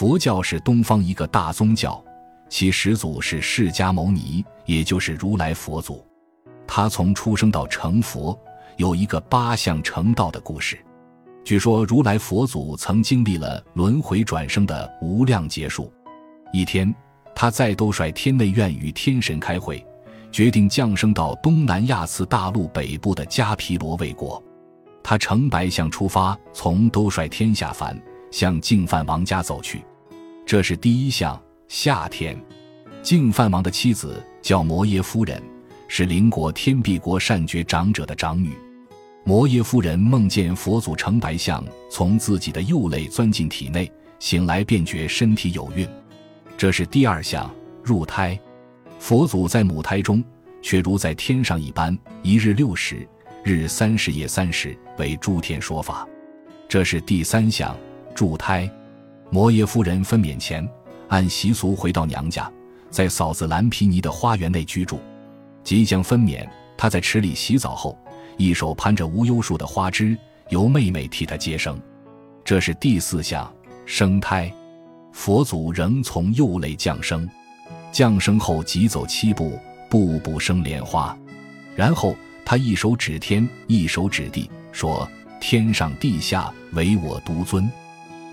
佛教是东方一个大宗教，其始祖是释迦牟尼，也就是如来佛祖。他从出生到成佛，有一个八相成道的故事。据说如来佛祖曾经历了轮回转生的无量劫数。一天，他再都率天内院与天神开会，决定降生到东南亚次大陆北部的迦毗罗卫国。他乘白象出发，从兜率天下凡向净饭王家走去。这是第一项。夏天，净饭王的妻子叫摩耶夫人，是邻国天臂国善觉长者的长女。摩耶夫人梦见佛祖乘白象从自己的右肋钻进体内，醒来便觉身体有孕。这是第二项。入胎，佛祖在母胎中，却如在天上一般，一日六时，日三十夜三十，为诸天说法。这是第三项。助胎，摩耶夫人分娩前，按习俗回到娘家，在嫂子蓝皮尼的花园内居住。即将分娩，她在池里洗澡后。一手攀着无忧树的花枝，由妹妹替她接生。这是第四项生胎。佛祖仍从右肋降生，降生后急走七步，步步生莲花。然后他一手指天，一手指地，说：“天上地下唯我独尊。”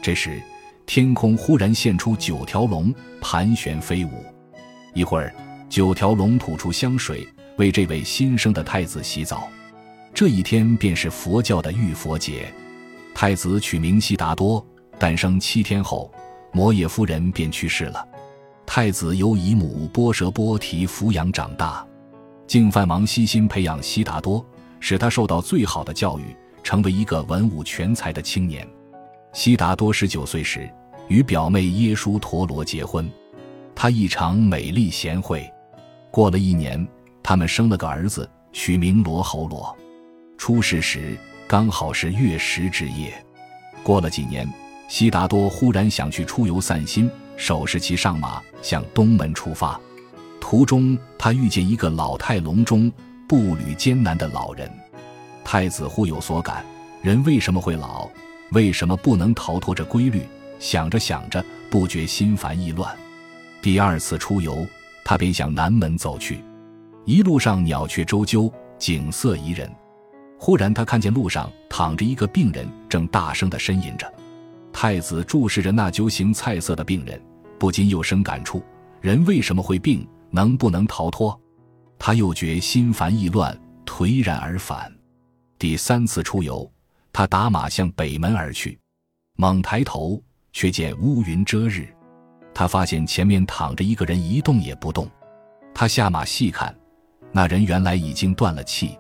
这时，天空忽然现出九条龙，盘旋飞舞。一会儿，九条龙吐出香水，为这位新生的太子洗澡。这一天便是佛教的浴佛节，太子取名悉达多，诞生七天后，摩耶夫人便去世了。太子由姨母波舍波提抚养长大，净饭王悉心培养悉达多，使他受到最好的教育，成为一个文武全才的青年。悉达多十九岁时，与表妹耶输陀罗结婚，他异常美丽贤惠。过了一年，他们生了个儿子，取名罗侯罗。出世时刚好是月食之夜。过了几年，悉达多忽然想去出游散心，手持其上马向东门出发。途中，他遇见一个老态龙钟、步履艰难的老人。太子忽有所感：人为什么会老？为什么不能逃脱这规律？想着想着，不觉心烦意乱。第二次出游，他便向南门走去。一路上鸟雀啁啾，景色宜人。忽然，他看见路上躺着一个病人，正大声地呻吟着。太子注视着那揪形菜色的病人，不禁又生感触：人为什么会病？能不能逃脱？他又觉心烦意乱，颓然而返。第三次出游，他打马向北门而去，猛抬头，却见乌云遮日。他发现前面躺着一个人，一动也不动。他下马细看，那人原来已经断了气。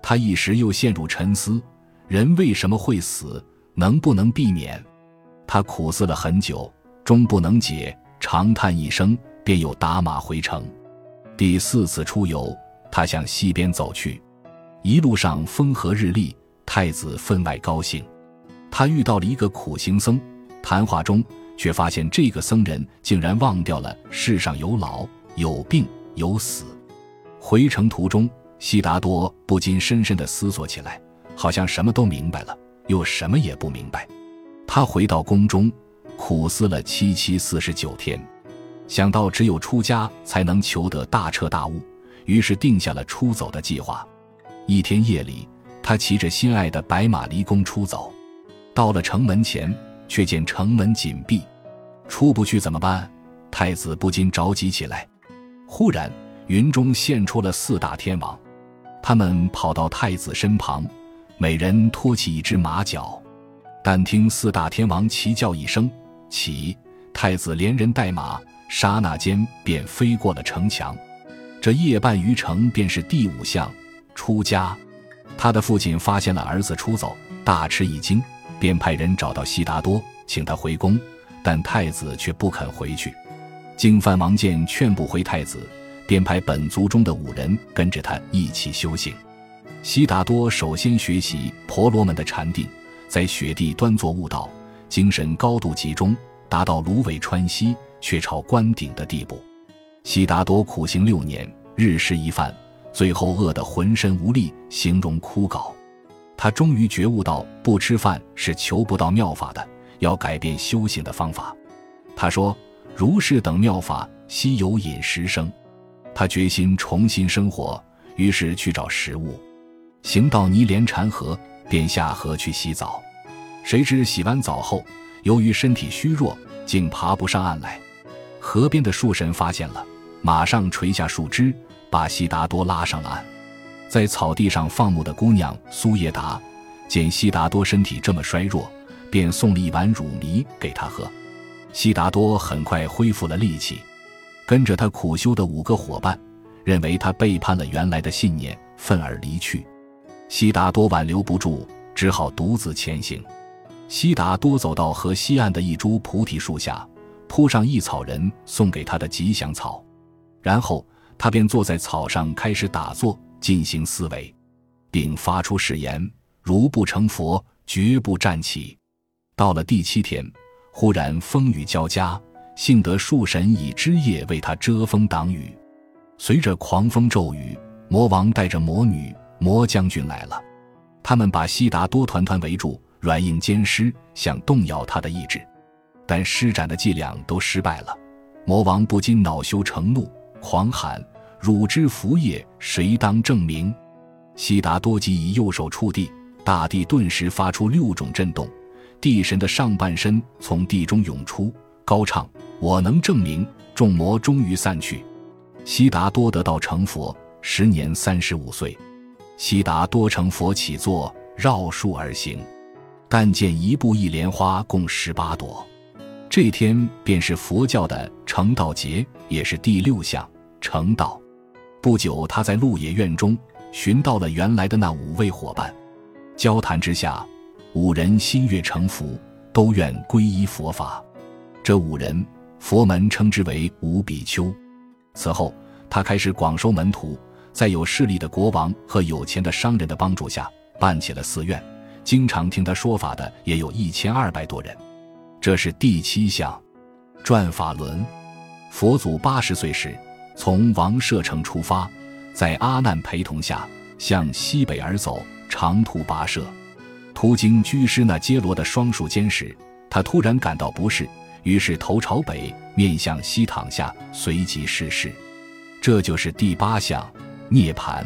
他一时又陷入沉思：人为什么会死？能不能避免？他苦思了很久，终不能解，长叹一声，便又打马回城。第四次出游，他向西边走去，一路上风和日丽，太子分外高兴。他遇到了一个苦行僧，谈话中却发现这个僧人竟然忘掉了世上有老、有病、有死。回程途中。悉达多不禁深深地思索起来，好像什么都明白了，又什么也不明白。他回到宫中，苦思了七七四十九天，想到只有出家才能求得大彻大悟，于是定下了出走的计划。一天夜里，他骑着心爱的白马离宫出走，到了城门前，却见城门紧闭，出不去怎么办？太子不禁着急起来。忽然，云中现出了四大天王。他们跑到太子身旁，每人托起一只马脚。但听四大天王齐叫一声“起”，太子连人带马，刹那间便飞过了城墙。这夜半于城，便是第五项出家。他的父亲发现了儿子出走，大吃一惊，便派人找到悉达多，请他回宫。但太子却不肯回去。净饭王见劝不回太子。便派本族中的五人跟着他一起修行。悉达多首先学习婆罗门的禅定，在雪地端坐悟道，精神高度集中，达到芦苇穿溪却朝关顶的地步。悉达多苦行六年，日食一饭，最后饿得浑身无力，形容枯槁。他终于觉悟到，不吃饭是求不到妙法的，要改变修行的方法。他说：“如是等妙法，悉有饮食生。”他决心重新生活，于是去找食物。行到泥连禅河，便下河去洗澡。谁知洗完澡后，由于身体虚弱，竟爬不上岸来。河边的树神发现了，马上垂下树枝，把悉达多拉上了岸。在草地上放牧的姑娘苏叶达见悉达多身体这么衰弱，便送了一碗乳糜给他喝。悉达多很快恢复了力气。跟着他苦修的五个伙伴认为他背叛了原来的信念，愤而离去。悉达多挽留不住，只好独自前行。悉达多走到河西岸的一株菩提树下，铺上一草人送给他的吉祥草，然后他便坐在草上开始打坐。进行思维，并发出誓言：如不成佛，绝不站起。到了第七天，忽然风雨交加，幸得树神以枝叶为他遮风挡雨。随着狂风骤雨，魔王带着魔女、魔将军来了。他们把悉达多团团围住，软硬兼施，想动摇他的意志。但施展的伎俩都失败了。魔王不禁恼羞成怒，狂喊。汝之福业，谁当证明？悉达多即以右手触地，大地顿时发出六种震动，地神的上半身从地中涌出，高唱：“我能证明。”众魔终于散去，悉达多得道成佛，时年三十五岁。悉达多成佛起坐，绕树而行，但见一步一莲花共十八朵。这天便是佛教的成道节，也是第六项成道。不久，他在鹿野院中寻到了原来的那五位伙伴。交谈之下，五人心悦诚服，都愿皈依佛法。这五人，佛门称之为五比丘。此后，他开始广收门徒，在有势力的国王和有钱的商人的帮助下，办起了寺院。经常听他说法的也有一千二百多人。这是第七项，转法轮。佛祖八十岁时。从王舍城出发，在阿难陪同下向西北而走，长途跋涉。途经居士那揭罗的双树间时，他突然感到不适，于是头朝北，面向西躺下，随即逝世。这就是第八项涅槃。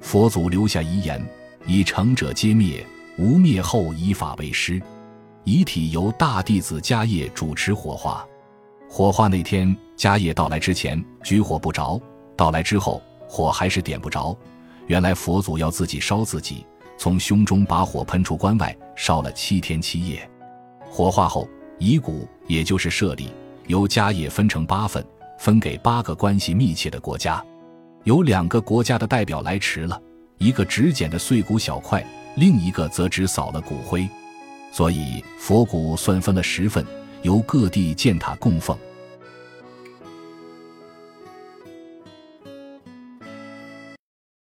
佛祖留下遗言：以成者皆灭，无灭后以法为师。遗体由大弟子迦叶主持火化。火化那天。迦叶到来之前，举火不着；到来之后，火还是点不着。原来佛祖要自己烧自己，从胸中把火喷出关外，烧了七天七夜。火化后，遗骨也就是舍利，由迦叶分成八份，分给八个关系密切的国家。有两个国家的代表来迟了，一个只捡的碎骨小块，另一个则只扫了骨灰。所以佛骨算分了十份，由各地建塔供奉。